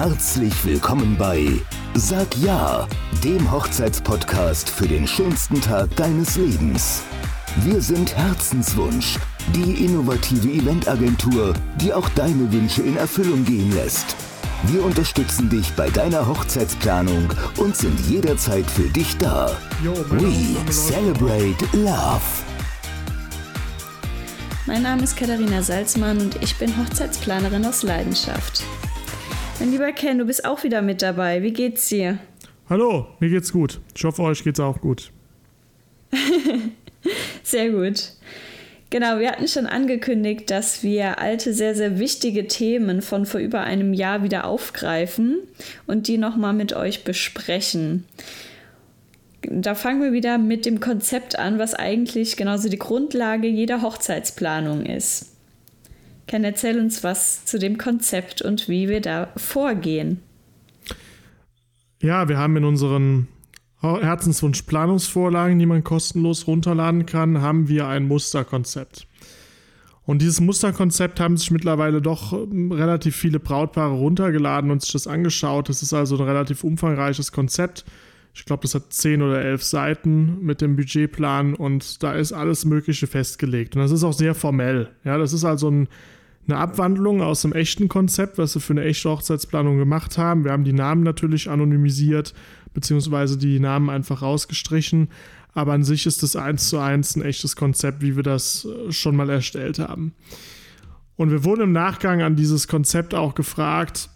Herzlich willkommen bei Sag Ja, dem Hochzeitspodcast für den schönsten Tag deines Lebens. Wir sind Herzenswunsch, die innovative Eventagentur, die auch deine Wünsche in Erfüllung gehen lässt. Wir unterstützen dich bei deiner Hochzeitsplanung und sind jederzeit für dich da. We celebrate love. Mein Name ist Katharina Salzmann und ich bin Hochzeitsplanerin aus Leidenschaft. Mein lieber Ken, du bist auch wieder mit dabei. Wie geht's dir? Hallo, mir geht's gut. Ich hoffe, euch geht's auch gut. sehr gut. Genau, wir hatten schon angekündigt, dass wir alte, sehr, sehr wichtige Themen von vor über einem Jahr wieder aufgreifen und die nochmal mit euch besprechen da fangen wir wieder mit dem Konzept an, was eigentlich genauso die Grundlage jeder Hochzeitsplanung ist. Ken, erzähl uns was zu dem Konzept und wie wir da vorgehen. Ja, wir haben in unseren Herzenswunsch Planungsvorlagen, die man kostenlos runterladen kann, haben wir ein Musterkonzept. Und dieses Musterkonzept haben sich mittlerweile doch ähm, relativ viele Brautpaare runtergeladen und sich das angeschaut. Das ist also ein relativ umfangreiches Konzept ich glaube, das hat zehn oder elf Seiten mit dem Budgetplan und da ist alles Mögliche festgelegt. Und das ist auch sehr formell. Ja, das ist also ein, eine Abwandlung aus dem echten Konzept, was wir für eine echte Hochzeitsplanung gemacht haben. Wir haben die Namen natürlich anonymisiert, beziehungsweise die Namen einfach rausgestrichen. Aber an sich ist das eins zu eins ein echtes Konzept, wie wir das äh, schon mal erstellt haben. Und wir wurden im Nachgang an dieses Konzept auch gefragt,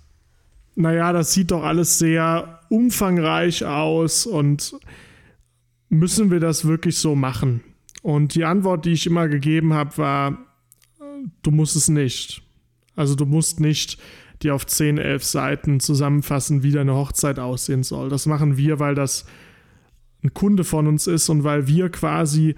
naja, das sieht doch alles sehr umfangreich aus und müssen wir das wirklich so machen? Und die Antwort, die ich immer gegeben habe, war, du musst es nicht. Also du musst nicht dir auf 10, 11 Seiten zusammenfassen, wie deine Hochzeit aussehen soll. Das machen wir, weil das ein Kunde von uns ist und weil wir quasi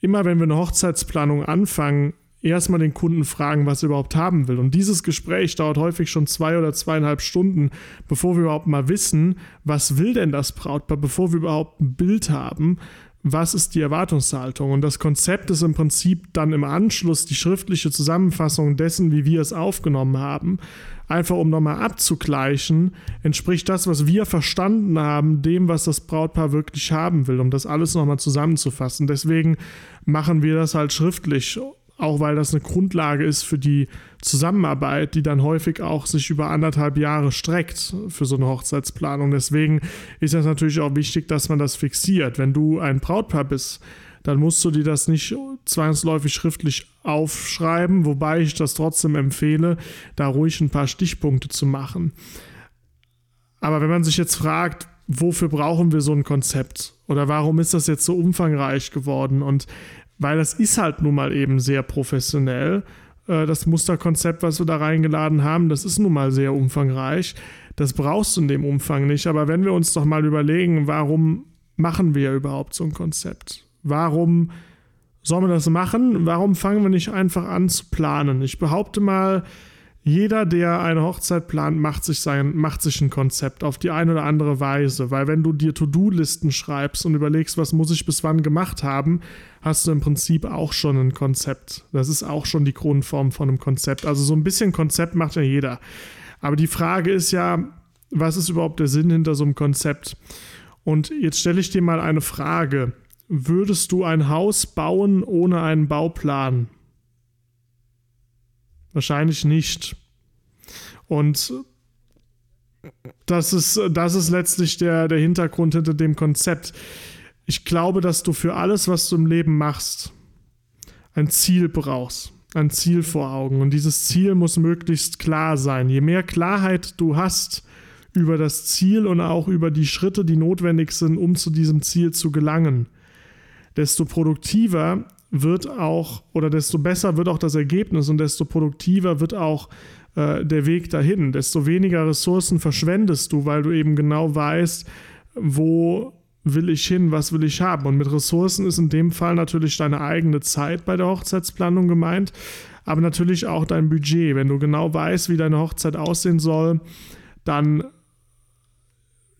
immer, wenn wir eine Hochzeitsplanung anfangen, erstmal den Kunden fragen, was er überhaupt haben will. Und dieses Gespräch dauert häufig schon zwei oder zweieinhalb Stunden, bevor wir überhaupt mal wissen, was will denn das Brautpaar, bevor wir überhaupt ein Bild haben, was ist die Erwartungshaltung. Und das Konzept ist im Prinzip dann im Anschluss die schriftliche Zusammenfassung dessen, wie wir es aufgenommen haben. Einfach um nochmal abzugleichen, entspricht das, was wir verstanden haben, dem, was das Brautpaar wirklich haben will, um das alles nochmal zusammenzufassen. Deswegen machen wir das halt schriftlich auch weil das eine Grundlage ist für die Zusammenarbeit, die dann häufig auch sich über anderthalb Jahre streckt für so eine Hochzeitsplanung. Deswegen ist es natürlich auch wichtig, dass man das fixiert. Wenn du ein Brautpaar bist, dann musst du dir das nicht zwangsläufig schriftlich aufschreiben, wobei ich das trotzdem empfehle, da ruhig ein paar Stichpunkte zu machen. Aber wenn man sich jetzt fragt, wofür brauchen wir so ein Konzept? Oder warum ist das jetzt so umfangreich geworden? Und weil das ist halt nun mal eben sehr professionell. Äh, das Musterkonzept, was wir da reingeladen haben, das ist nun mal sehr umfangreich. Das brauchst du in dem Umfang nicht. Aber wenn wir uns doch mal überlegen, warum machen wir überhaupt so ein Konzept? Warum sollen wir das machen? Warum fangen wir nicht einfach an zu planen? Ich behaupte mal, jeder, der eine Hochzeit plant, macht sich, sein, macht sich ein Konzept auf die eine oder andere Weise. Weil wenn du dir To-Do-Listen schreibst und überlegst, was muss ich bis wann gemacht haben, hast du im Prinzip auch schon ein Konzept. Das ist auch schon die Grundform von einem Konzept. Also so ein bisschen Konzept macht ja jeder. Aber die Frage ist ja, was ist überhaupt der Sinn hinter so einem Konzept? Und jetzt stelle ich dir mal eine Frage. Würdest du ein Haus bauen ohne einen Bauplan? Wahrscheinlich nicht. Und das ist, das ist letztlich der, der Hintergrund hinter dem Konzept. Ich glaube, dass du für alles, was du im Leben machst, ein Ziel brauchst. Ein Ziel vor Augen. Und dieses Ziel muss möglichst klar sein. Je mehr Klarheit du hast über das Ziel und auch über die Schritte, die notwendig sind, um zu diesem Ziel zu gelangen, desto produktiver wird auch, oder desto besser wird auch das Ergebnis und desto produktiver wird auch äh, der Weg dahin. Desto weniger Ressourcen verschwendest du, weil du eben genau weißt, wo will ich hin, was will ich haben. Und mit Ressourcen ist in dem Fall natürlich deine eigene Zeit bei der Hochzeitsplanung gemeint, aber natürlich auch dein Budget. Wenn du genau weißt, wie deine Hochzeit aussehen soll, dann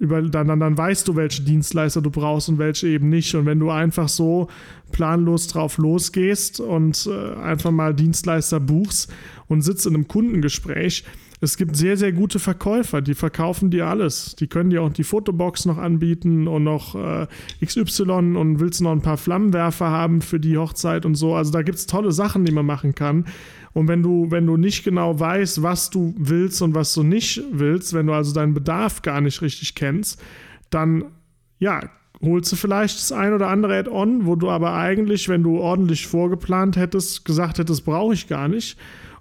über, dann, dann, dann weißt du, welche Dienstleister du brauchst und welche eben nicht. Und wenn du einfach so planlos drauf losgehst und äh, einfach mal Dienstleister buchst und sitzt in einem Kundengespräch, es gibt sehr, sehr gute Verkäufer, die verkaufen dir alles. Die können dir auch die Fotobox noch anbieten und noch äh, XY und willst noch ein paar Flammenwerfer haben für die Hochzeit und so. Also da gibt es tolle Sachen, die man machen kann. Und wenn du, wenn du nicht genau weißt, was du willst und was du nicht willst, wenn du also deinen Bedarf gar nicht richtig kennst, dann ja, holst du vielleicht das ein oder andere Add-on, wo du aber eigentlich, wenn du ordentlich vorgeplant hättest, gesagt hättest, brauche ich gar nicht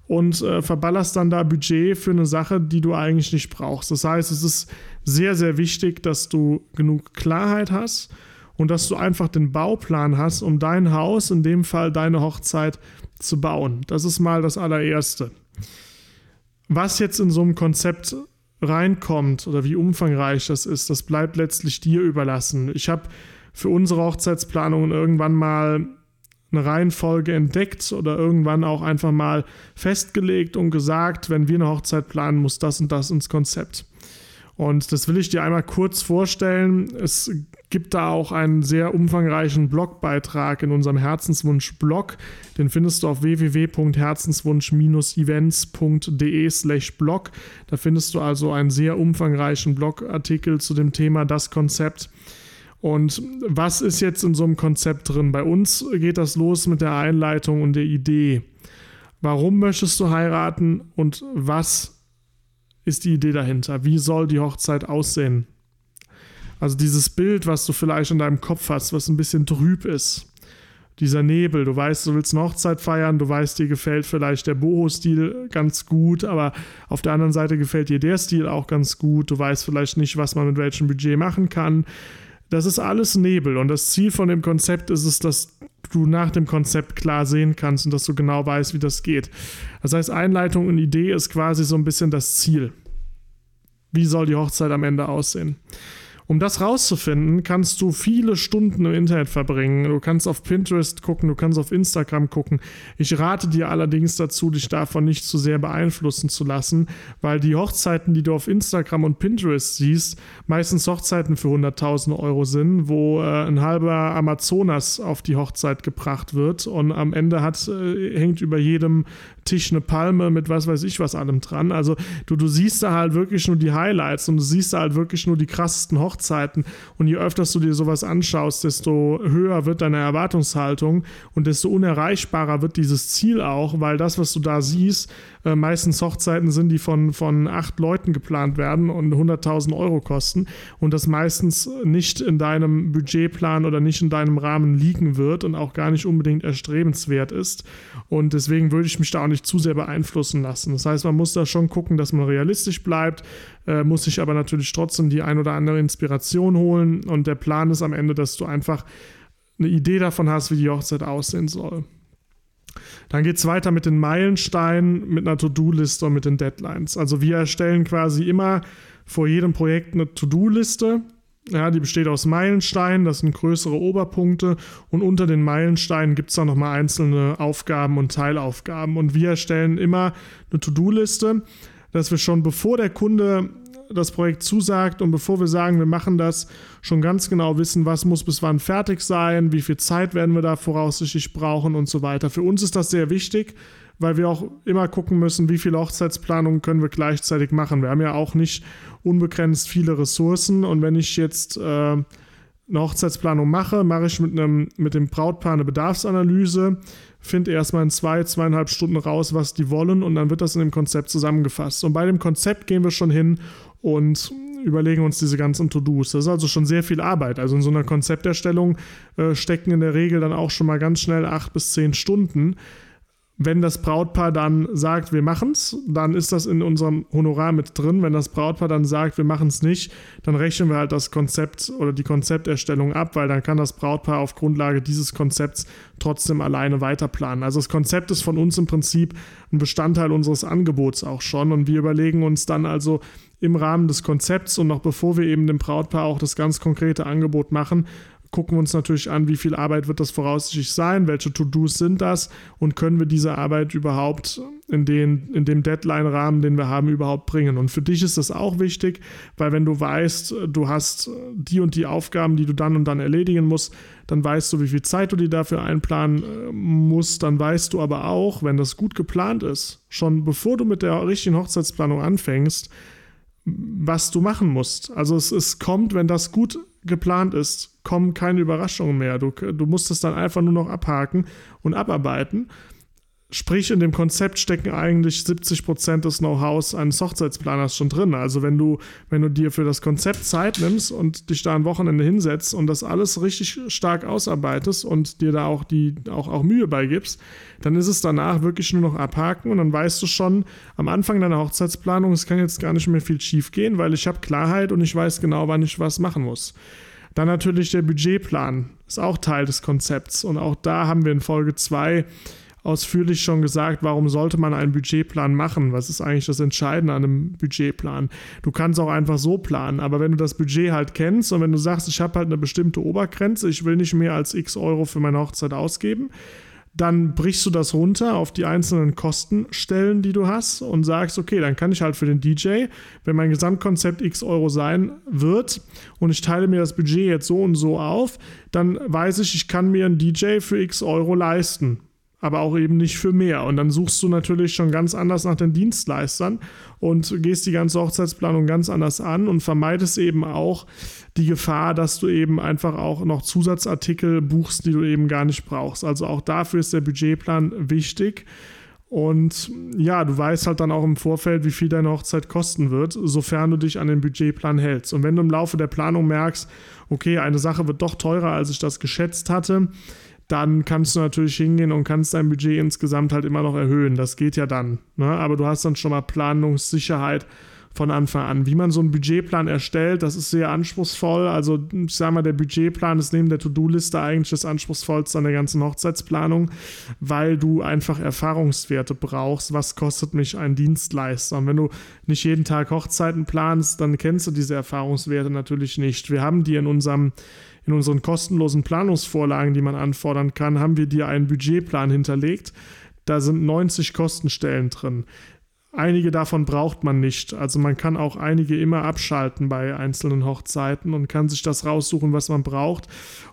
und äh, verballerst dann da Budget für eine Sache, die du eigentlich nicht brauchst. Das heißt, es ist sehr, sehr wichtig, dass du genug Klarheit hast und dass du einfach den Bauplan hast, um dein Haus, in dem Fall deine Hochzeit, zu bauen. Das ist mal das allererste. Was jetzt in so einem Konzept reinkommt oder wie umfangreich das ist, das bleibt letztlich dir überlassen. Ich habe für unsere Hochzeitsplanungen irgendwann mal eine Reihenfolge entdeckt oder irgendwann auch einfach mal festgelegt und gesagt, wenn wir eine Hochzeit planen, muss das und das ins Konzept. Und das will ich dir einmal kurz vorstellen. Es gibt da auch einen sehr umfangreichen Blogbeitrag in unserem Herzenswunsch-Blog. Den findest du auf www.herzenswunsch-events.de slash blog. Da findest du also einen sehr umfangreichen Blogartikel zu dem Thema das Konzept. Und was ist jetzt in so einem Konzept drin? Bei uns geht das los mit der Einleitung und der Idee. Warum möchtest du heiraten und was ist die Idee dahinter? Wie soll die Hochzeit aussehen? Also dieses Bild, was du vielleicht in deinem Kopf hast, was ein bisschen trüb ist. Dieser Nebel, du weißt, du willst eine Hochzeit feiern, du weißt, dir gefällt vielleicht der Boho-Stil ganz gut, aber auf der anderen Seite gefällt dir der Stil auch ganz gut. Du weißt vielleicht nicht, was man mit welchem Budget machen kann. Das ist alles Nebel und das Ziel von dem Konzept ist es, dass du nach dem Konzept klar sehen kannst und dass du genau weißt, wie das geht. Das heißt, Einleitung und Idee ist quasi so ein bisschen das Ziel. Wie soll die Hochzeit am Ende aussehen? Um das rauszufinden, kannst du viele Stunden im Internet verbringen. Du kannst auf Pinterest gucken, du kannst auf Instagram gucken. Ich rate dir allerdings dazu, dich davon nicht zu sehr beeinflussen zu lassen, weil die Hochzeiten, die du auf Instagram und Pinterest siehst, meistens Hochzeiten für 100.000 Euro sind, wo äh, ein halber Amazonas auf die Hochzeit gebracht wird und am Ende hat, äh, hängt über jedem Tisch eine Palme mit was weiß ich was allem dran. Also du, du siehst da halt wirklich nur die Highlights und du siehst da halt wirklich nur die krassesten Hochzeiten. Und je öfter du dir sowas anschaust, desto höher wird deine Erwartungshaltung und desto unerreichbarer wird dieses Ziel auch, weil das, was du da siehst, äh, meistens Hochzeiten sind, die von, von acht Leuten geplant werden und 100.000 Euro kosten und das meistens nicht in deinem Budgetplan oder nicht in deinem Rahmen liegen wird und auch gar nicht unbedingt erstrebenswert ist. Und deswegen würde ich mich da auch nicht zu sehr beeinflussen lassen. Das heißt, man muss da schon gucken, dass man realistisch bleibt, äh, muss sich aber natürlich trotzdem die ein oder andere Inspiration holen und der Plan ist am Ende, dass du einfach eine Idee davon hast, wie die Hochzeit aussehen soll. Dann geht es weiter mit den Meilensteinen, mit einer To-Do-Liste und mit den Deadlines. Also wir erstellen quasi immer vor jedem Projekt eine To-Do-Liste. Ja, die besteht aus Meilensteinen, das sind größere Oberpunkte und unter den Meilensteinen gibt es dann nochmal einzelne Aufgaben und Teilaufgaben. Und wir erstellen immer eine To-Do-Liste, dass wir schon bevor der Kunde das Projekt zusagt und bevor wir sagen, wir machen das, schon ganz genau wissen, was muss bis wann fertig sein, wie viel Zeit werden wir da voraussichtlich brauchen und so weiter. Für uns ist das sehr wichtig, weil wir auch immer gucken müssen, wie viele Hochzeitsplanungen können wir gleichzeitig machen. Wir haben ja auch nicht unbegrenzt viele Ressourcen und wenn ich jetzt äh, eine Hochzeitsplanung mache, mache ich mit, einem, mit dem Brautpaar eine Bedarfsanalyse, finde erstmal in zwei, zweieinhalb Stunden raus, was die wollen und dann wird das in dem Konzept zusammengefasst. Und bei dem Konzept gehen wir schon hin und überlegen uns diese ganzen To-Dos. Das ist also schon sehr viel Arbeit. Also in so einer Konzepterstellung äh, stecken in der Regel dann auch schon mal ganz schnell acht bis zehn Stunden. Wenn das Brautpaar dann sagt, wir machen es, dann ist das in unserem Honorar mit drin. Wenn das Brautpaar dann sagt, wir machen es nicht, dann rechnen wir halt das Konzept oder die Konzepterstellung ab, weil dann kann das Brautpaar auf Grundlage dieses Konzepts trotzdem alleine weiterplanen. Also das Konzept ist von uns im Prinzip ein Bestandteil unseres Angebots auch schon und wir überlegen uns dann also im Rahmen des Konzepts und noch bevor wir eben dem Brautpaar auch das ganz konkrete Angebot machen, gucken wir uns natürlich an, wie viel Arbeit wird das voraussichtlich sein, welche To-Dos sind das und können wir diese Arbeit überhaupt in, den, in dem Deadline-Rahmen, den wir haben, überhaupt bringen. Und für dich ist das auch wichtig, weil wenn du weißt, du hast die und die Aufgaben, die du dann und dann erledigen musst, dann weißt du, wie viel Zeit du dir dafür einplanen äh, musst. Dann weißt du aber auch, wenn das gut geplant ist, schon bevor du mit der richtigen Hochzeitsplanung anfängst, was du machen musst. Also es, es kommt, wenn das gut geplant ist, kommen keine Überraschungen mehr. Du, du musst es dann einfach nur noch abhaken und abarbeiten. Sprich, in dem Konzept stecken eigentlich 70 Prozent des Know-hows eines Hochzeitsplaners schon drin. Also wenn du, wenn du dir für das Konzept Zeit nimmst und dich da ein Wochenende hinsetzt und das alles richtig stark ausarbeitest und dir da auch die auch, auch Mühe beigibst, dann ist es danach wirklich nur noch abhaken und dann weißt du schon am Anfang deiner Hochzeitsplanung, es kann jetzt gar nicht mehr viel schief gehen, weil ich habe Klarheit und ich weiß genau, wann ich was machen muss. Dann natürlich der Budgetplan ist auch Teil des Konzepts und auch da haben wir in Folge 2 ausführlich schon gesagt, warum sollte man einen Budgetplan machen? Was ist eigentlich das Entscheidende an einem Budgetplan? Du kannst auch einfach so planen, aber wenn du das Budget halt kennst und wenn du sagst, ich habe halt eine bestimmte Obergrenze, ich will nicht mehr als x Euro für meine Hochzeit ausgeben, dann brichst du das runter auf die einzelnen Kostenstellen, die du hast und sagst, okay, dann kann ich halt für den DJ, wenn mein Gesamtkonzept x Euro sein wird und ich teile mir das Budget jetzt so und so auf, dann weiß ich, ich kann mir einen DJ für x Euro leisten aber auch eben nicht für mehr. Und dann suchst du natürlich schon ganz anders nach den Dienstleistern und gehst die ganze Hochzeitsplanung ganz anders an und vermeidest eben auch die Gefahr, dass du eben einfach auch noch Zusatzartikel buchst, die du eben gar nicht brauchst. Also auch dafür ist der Budgetplan wichtig. Und ja, du weißt halt dann auch im Vorfeld, wie viel deine Hochzeit kosten wird, sofern du dich an den Budgetplan hältst. Und wenn du im Laufe der Planung merkst, okay, eine Sache wird doch teurer, als ich das geschätzt hatte, dann kannst du natürlich hingehen und kannst dein Budget insgesamt halt immer noch erhöhen. Das geht ja dann. Ne? Aber du hast dann schon mal Planungssicherheit von Anfang an. Wie man so einen Budgetplan erstellt, das ist sehr anspruchsvoll. Also ich sage mal, der Budgetplan ist neben der To-Do-Liste eigentlich das anspruchsvollste an der ganzen Hochzeitsplanung, weil du einfach Erfahrungswerte brauchst. Was kostet mich ein Dienstleister? Und wenn du nicht jeden Tag Hochzeiten planst, dann kennst du diese Erfahrungswerte natürlich nicht. Wir haben die in unserem in unseren kostenlosen Planungsvorlagen, die man anfordern kann, haben wir dir einen Budgetplan hinterlegt. Da sind 90 Kostenstellen drin. Einige davon braucht man nicht. Also man kann auch einige immer abschalten bei einzelnen Hochzeiten und kann sich das raussuchen, was man braucht.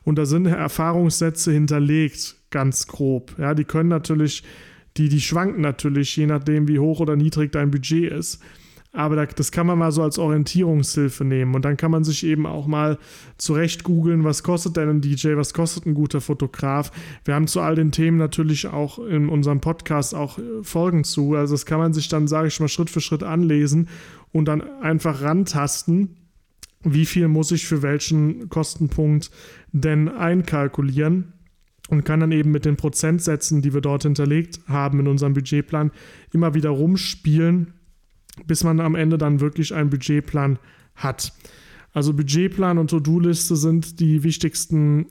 Und da sind Erfahrungssätze hinterlegt, ganz grob. Ja, die können natürlich, die, die schwanken natürlich, je nachdem, wie hoch oder niedrig dein Budget ist. Aber das kann man mal so als Orientierungshilfe nehmen. Und dann kann man sich eben auch mal zurecht googeln, was kostet denn ein DJ, was kostet ein guter Fotograf. Wir haben zu all den Themen natürlich auch in unserem Podcast auch äh, Folgen zu. Also das kann man sich dann, sage ich mal, Schritt für Schritt anlesen und dann einfach rantasten, wie viel muss ich für welchen Kostenpunkt denn einkalkulieren und kann dann eben mit den Prozentsätzen, die wir dort hinterlegt haben in unserem Budgetplan, immer wieder rumspielen bis man am Ende dann wirklich einen Budgetplan hat. Also Budgetplan und To-Do-Liste sind die wichtigsten,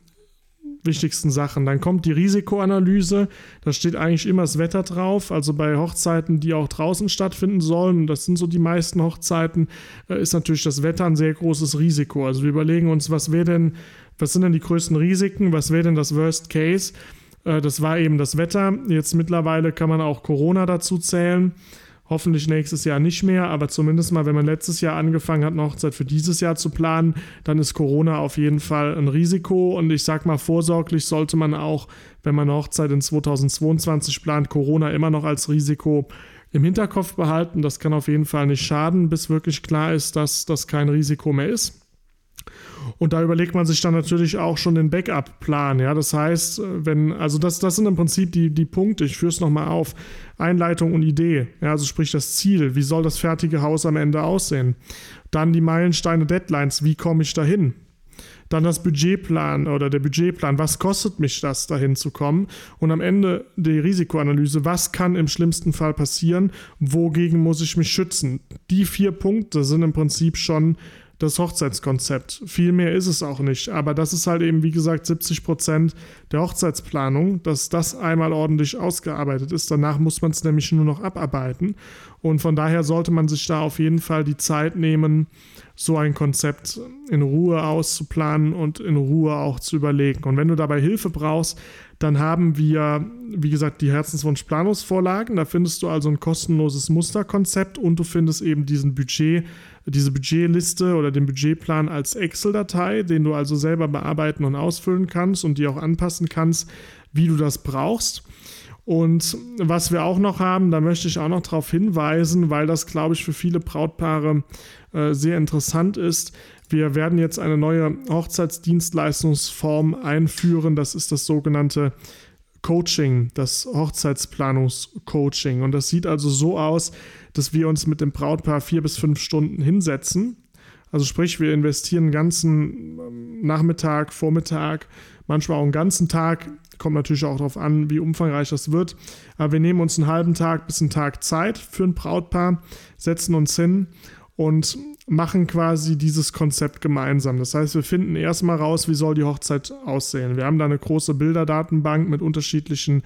wichtigsten Sachen. Dann kommt die Risikoanalyse. Da steht eigentlich immer das Wetter drauf. Also bei Hochzeiten, die auch draußen stattfinden sollen, das sind so die meisten Hochzeiten, äh, ist natürlich das Wetter ein sehr großes Risiko. Also wir überlegen uns, was wäre denn, was sind denn die größten Risiken, was wäre denn das Worst Case? Äh, das war eben das Wetter. Jetzt mittlerweile kann man auch Corona dazu zählen. Hoffentlich nächstes Jahr nicht mehr, aber zumindest mal, wenn man letztes Jahr angefangen hat, eine Hochzeit für dieses Jahr zu planen, dann ist Corona auf jeden Fall ein Risiko. Und ich sag mal, vorsorglich sollte man auch, wenn man eine Hochzeit in 2022 plant, Corona immer noch als Risiko im Hinterkopf behalten. Das kann auf jeden Fall nicht schaden, bis wirklich klar ist, dass das kein Risiko mehr ist. Und da überlegt man sich dann natürlich auch schon den Backup-Plan. Ja, das heißt, wenn, also das, das sind im Prinzip die, die Punkte, ich führe es nochmal auf. Einleitung und Idee, ja, also sprich das Ziel, wie soll das fertige Haus am Ende aussehen? Dann die Meilensteine, Deadlines, wie komme ich dahin? Dann das Budgetplan oder der Budgetplan, was kostet mich das, dahin zu kommen? Und am Ende die Risikoanalyse, was kann im schlimmsten Fall passieren? Wogegen muss ich mich schützen? Die vier Punkte sind im Prinzip schon das Hochzeitskonzept. Viel mehr ist es auch nicht. Aber das ist halt eben, wie gesagt, 70 Prozent der Hochzeitsplanung, dass das einmal ordentlich ausgearbeitet ist. Danach muss man es nämlich nur noch abarbeiten. Und von daher sollte man sich da auf jeden Fall die Zeit nehmen, so ein Konzept in Ruhe auszuplanen und in Ruhe auch zu überlegen. Und wenn du dabei Hilfe brauchst, dann haben wir, wie gesagt, die Herzenswunsch-Planungsvorlagen. Da findest du also ein kostenloses Musterkonzept und du findest eben diesen Budget, diese Budgetliste oder den Budgetplan als Excel-Datei, den du also selber bearbeiten und ausfüllen kannst und die auch anpassen kannst, wie du das brauchst. Und was wir auch noch haben, da möchte ich auch noch darauf hinweisen, weil das, glaube ich, für viele Brautpaare äh, sehr interessant ist. Wir werden jetzt eine neue Hochzeitsdienstleistungsform einführen. Das ist das sogenannte Coaching, das Hochzeitsplanungscoaching. Und das sieht also so aus, dass wir uns mit dem Brautpaar vier bis fünf Stunden hinsetzen. Also sprich, wir investieren einen ganzen ähm, Nachmittag, Vormittag, manchmal auch einen ganzen Tag Kommt natürlich auch darauf an, wie umfangreich das wird. Aber wir nehmen uns einen halben Tag bis einen Tag Zeit für ein Brautpaar, setzen uns hin und machen quasi dieses Konzept gemeinsam. Das heißt, wir finden erstmal raus, wie soll die Hochzeit aussehen. Wir haben da eine große Bilderdatenbank mit unterschiedlichen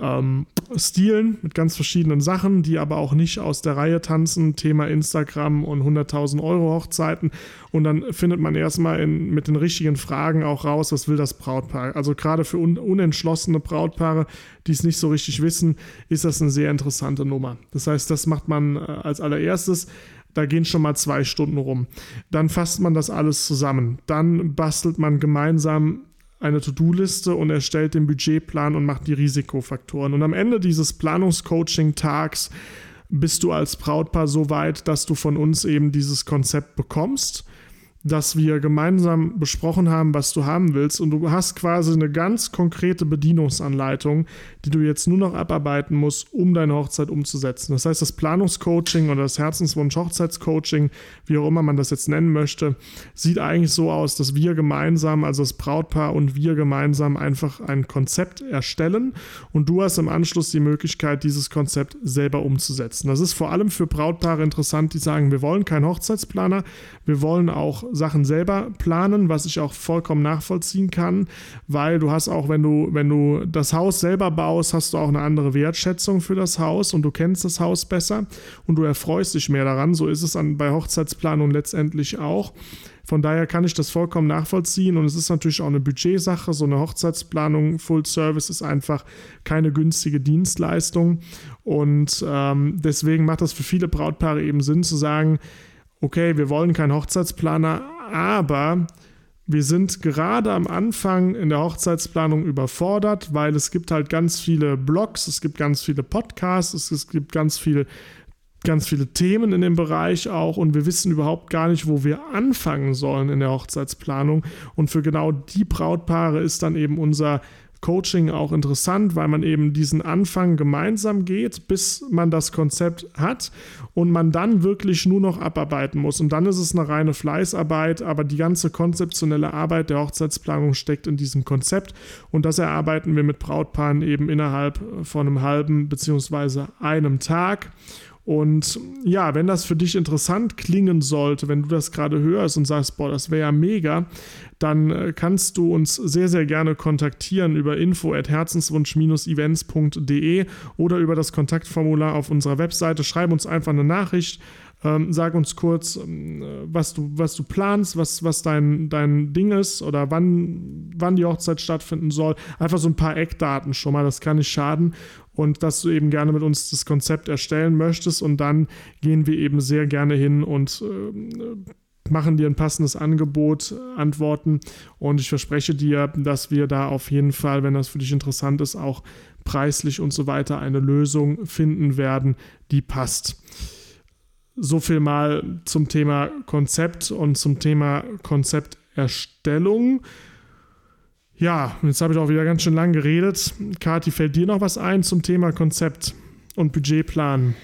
ähm, Stilen mit ganz verschiedenen Sachen, die aber auch nicht aus der Reihe tanzen. Thema Instagram und 100.000 Euro Hochzeiten. Und dann findet man erstmal in, mit den richtigen Fragen auch raus, was will das Brautpaar. Also gerade für un, unentschlossene Brautpaare, die es nicht so richtig wissen, ist das eine sehr interessante Nummer. Das heißt, das macht man äh, als allererstes. Da gehen schon mal zwei Stunden rum. Dann fasst man das alles zusammen. Dann bastelt man gemeinsam eine To-Do-Liste und erstellt den Budgetplan und macht die Risikofaktoren. Und am Ende dieses Planungscoaching-Tags bist du als Brautpaar so weit, dass du von uns eben dieses Konzept bekommst dass wir gemeinsam besprochen haben, was du haben willst. Und du hast quasi eine ganz konkrete Bedienungsanleitung, die du jetzt nur noch abarbeiten musst, um deine Hochzeit umzusetzen. Das heißt, das Planungscoaching oder das Herzenswunsch-Hochzeitscoaching, wie auch immer man das jetzt nennen möchte, sieht eigentlich so aus, dass wir gemeinsam, also das Brautpaar und wir gemeinsam einfach ein Konzept erstellen und du hast im Anschluss die Möglichkeit, dieses Konzept selber umzusetzen. Das ist vor allem für Brautpaare interessant, die sagen, wir wollen keinen Hochzeitsplaner, wir wollen auch Sachen selber planen, was ich auch vollkommen nachvollziehen kann, weil du hast auch, wenn du, wenn du das Haus selber baust, hast du auch eine andere Wertschätzung für das Haus und du kennst das Haus besser und du erfreust dich mehr daran. So ist es an, bei Hochzeitsplanung letztendlich auch. Von daher kann ich das vollkommen nachvollziehen und es ist natürlich auch eine Budgetsache. So eine Hochzeitsplanung Full Service ist einfach keine günstige Dienstleistung und ähm, deswegen macht das für viele Brautpaare eben Sinn zu sagen, okay, wir wollen keinen Hochzeitsplaner, aber wir sind gerade am Anfang in der Hochzeitsplanung überfordert, weil es gibt halt ganz viele Blogs, es gibt ganz viele Podcasts, es, gibt ganz viele, ganz viele Themen in dem Bereich auch und wir wissen überhaupt gar nicht, wo wir anfangen sollen in der Hochzeitsplanung. Und für genau die Brautpaare ist dann eben unser Coaching auch interessant, weil man eben diesen Anfang gemeinsam geht, bis man das Konzept hat und man dann wirklich nur noch abarbeiten muss. Und dann ist es eine reine Fleißarbeit, aber die ganze konzeptionelle Arbeit der Hochzeitsplanung steckt in diesem Konzept und das erarbeiten wir mit Brautpaaren eben innerhalb von einem halben bzw. einem Tag. Und ja, wenn das für dich interessant klingen sollte, wenn du das gerade hörst und sagst, boah, das wäre ja mega, dann äh, kannst du uns sehr, sehr gerne kontaktieren über info at herzenswunsch-events.de oder über das Kontaktformular auf unserer Webseite. Schreib uns einfach eine Nachricht. Ähm, sag uns kurz, ähm, was, du, was du planst, was, was dein, dein Ding ist oder wann, wann die Hochzeit stattfinden soll. Einfach so ein paar Eckdaten schon mal, das kann nicht schaden und dass du eben gerne mit uns das Konzept erstellen möchtest und dann gehen wir eben sehr gerne hin und äh, machen dir ein passendes Angebot, antworten und ich verspreche dir, dass wir da auf jeden Fall, wenn das für dich interessant ist, auch preislich und so weiter eine Lösung finden werden, die passt. So viel mal zum Thema Konzept und zum Thema Konzepterstellung. Ja, jetzt habe ich auch wieder ganz schön lang geredet. Kathi, fällt dir noch was ein zum Thema Konzept und Budgetplan?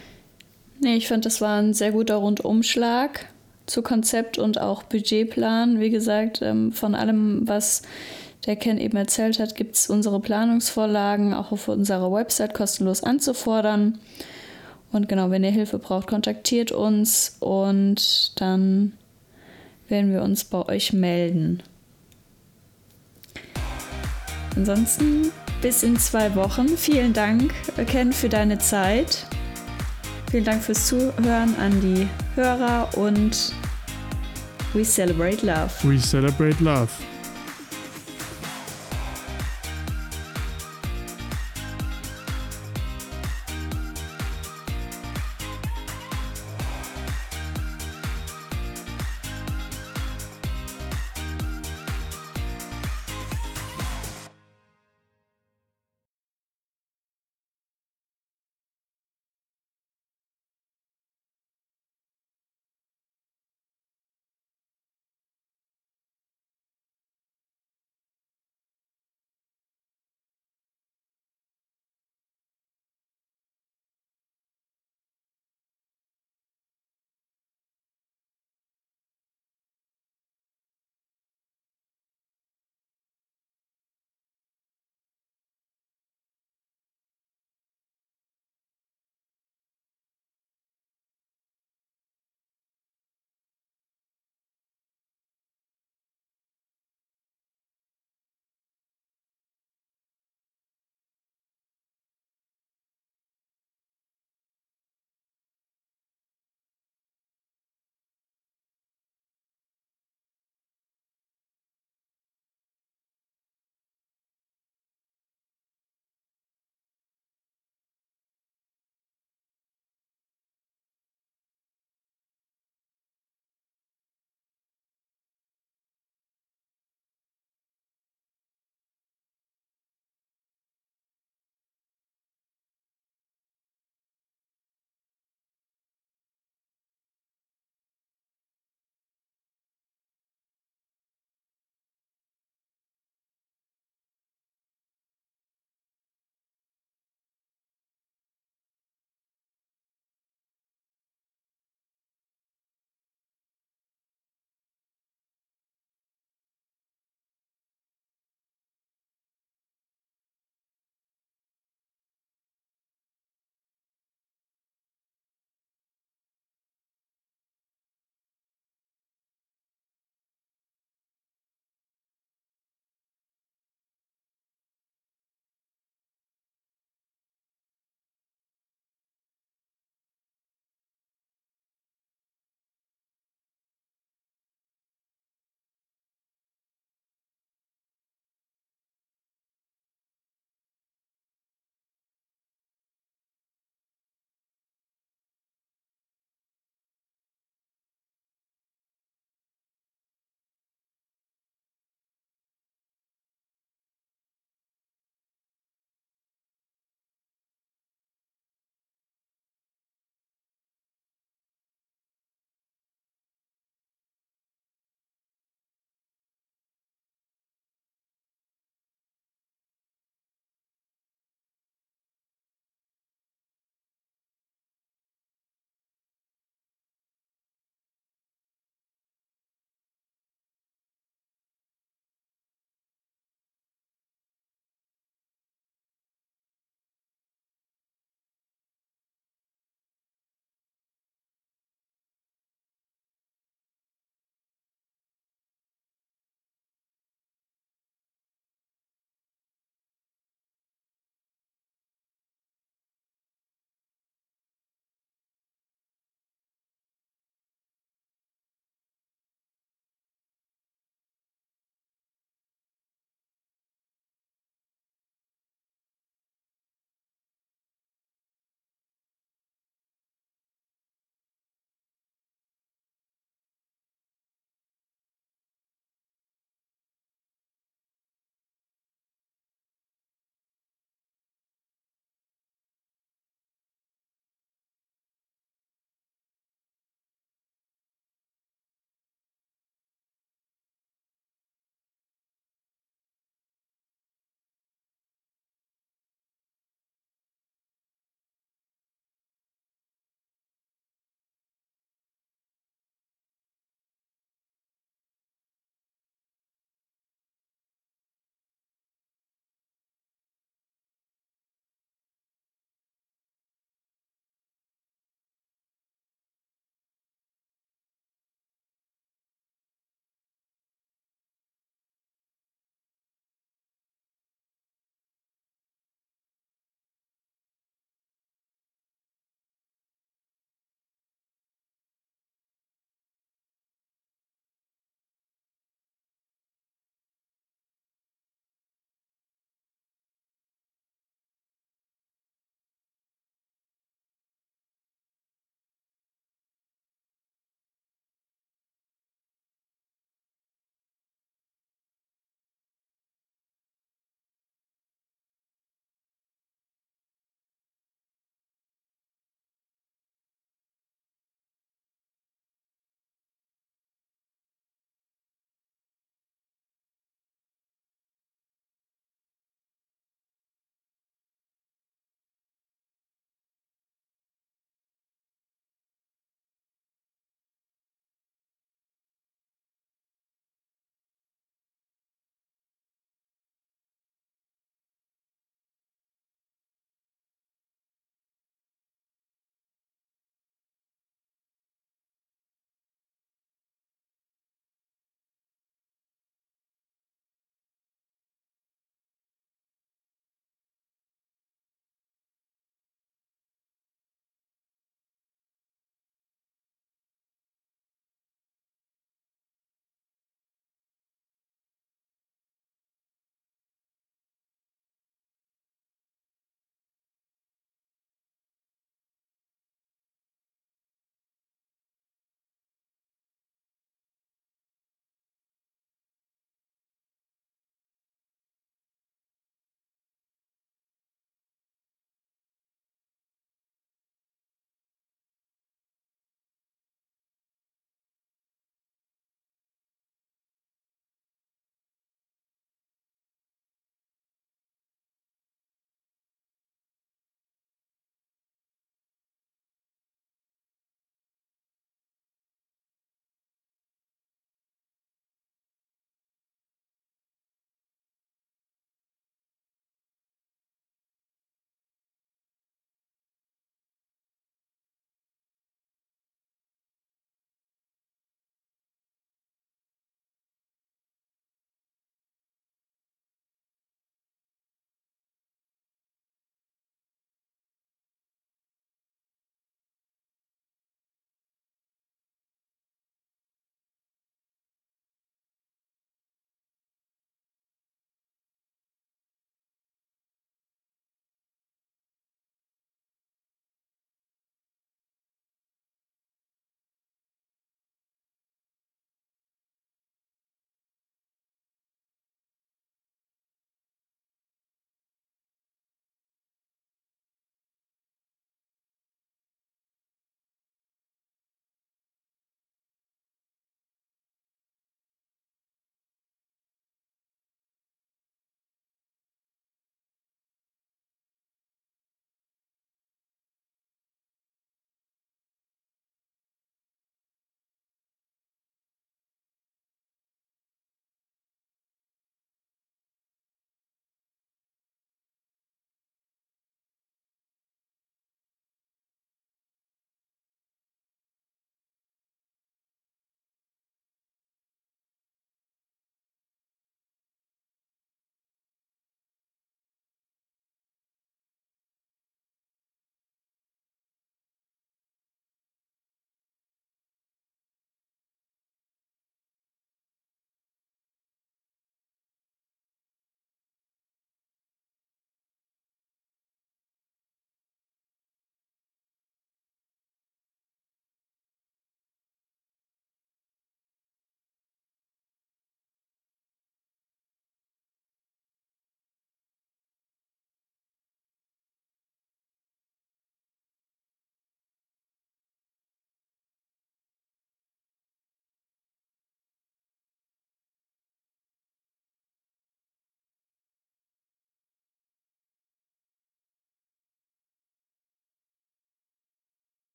Nee, ich fand, das war ein sehr guter Rundumschlag zu Konzept und auch Budgetplan. Wie gesagt, ähm, von allem, was der Ken eben erzählt hat, gibt es unsere Planungsvorlagen auch auf unserer Website kostenlos anzufordern. Und genau, wenn ihr Hilfe braucht, kontaktiert uns und dann werden wir uns bei euch melden. Ansonsten bis in zwei Wochen. Vielen Dank, Ken, für deine Zeit. Vielen Dank fürs Zuhören an die Hörer und We celebrate love. We celebrate love.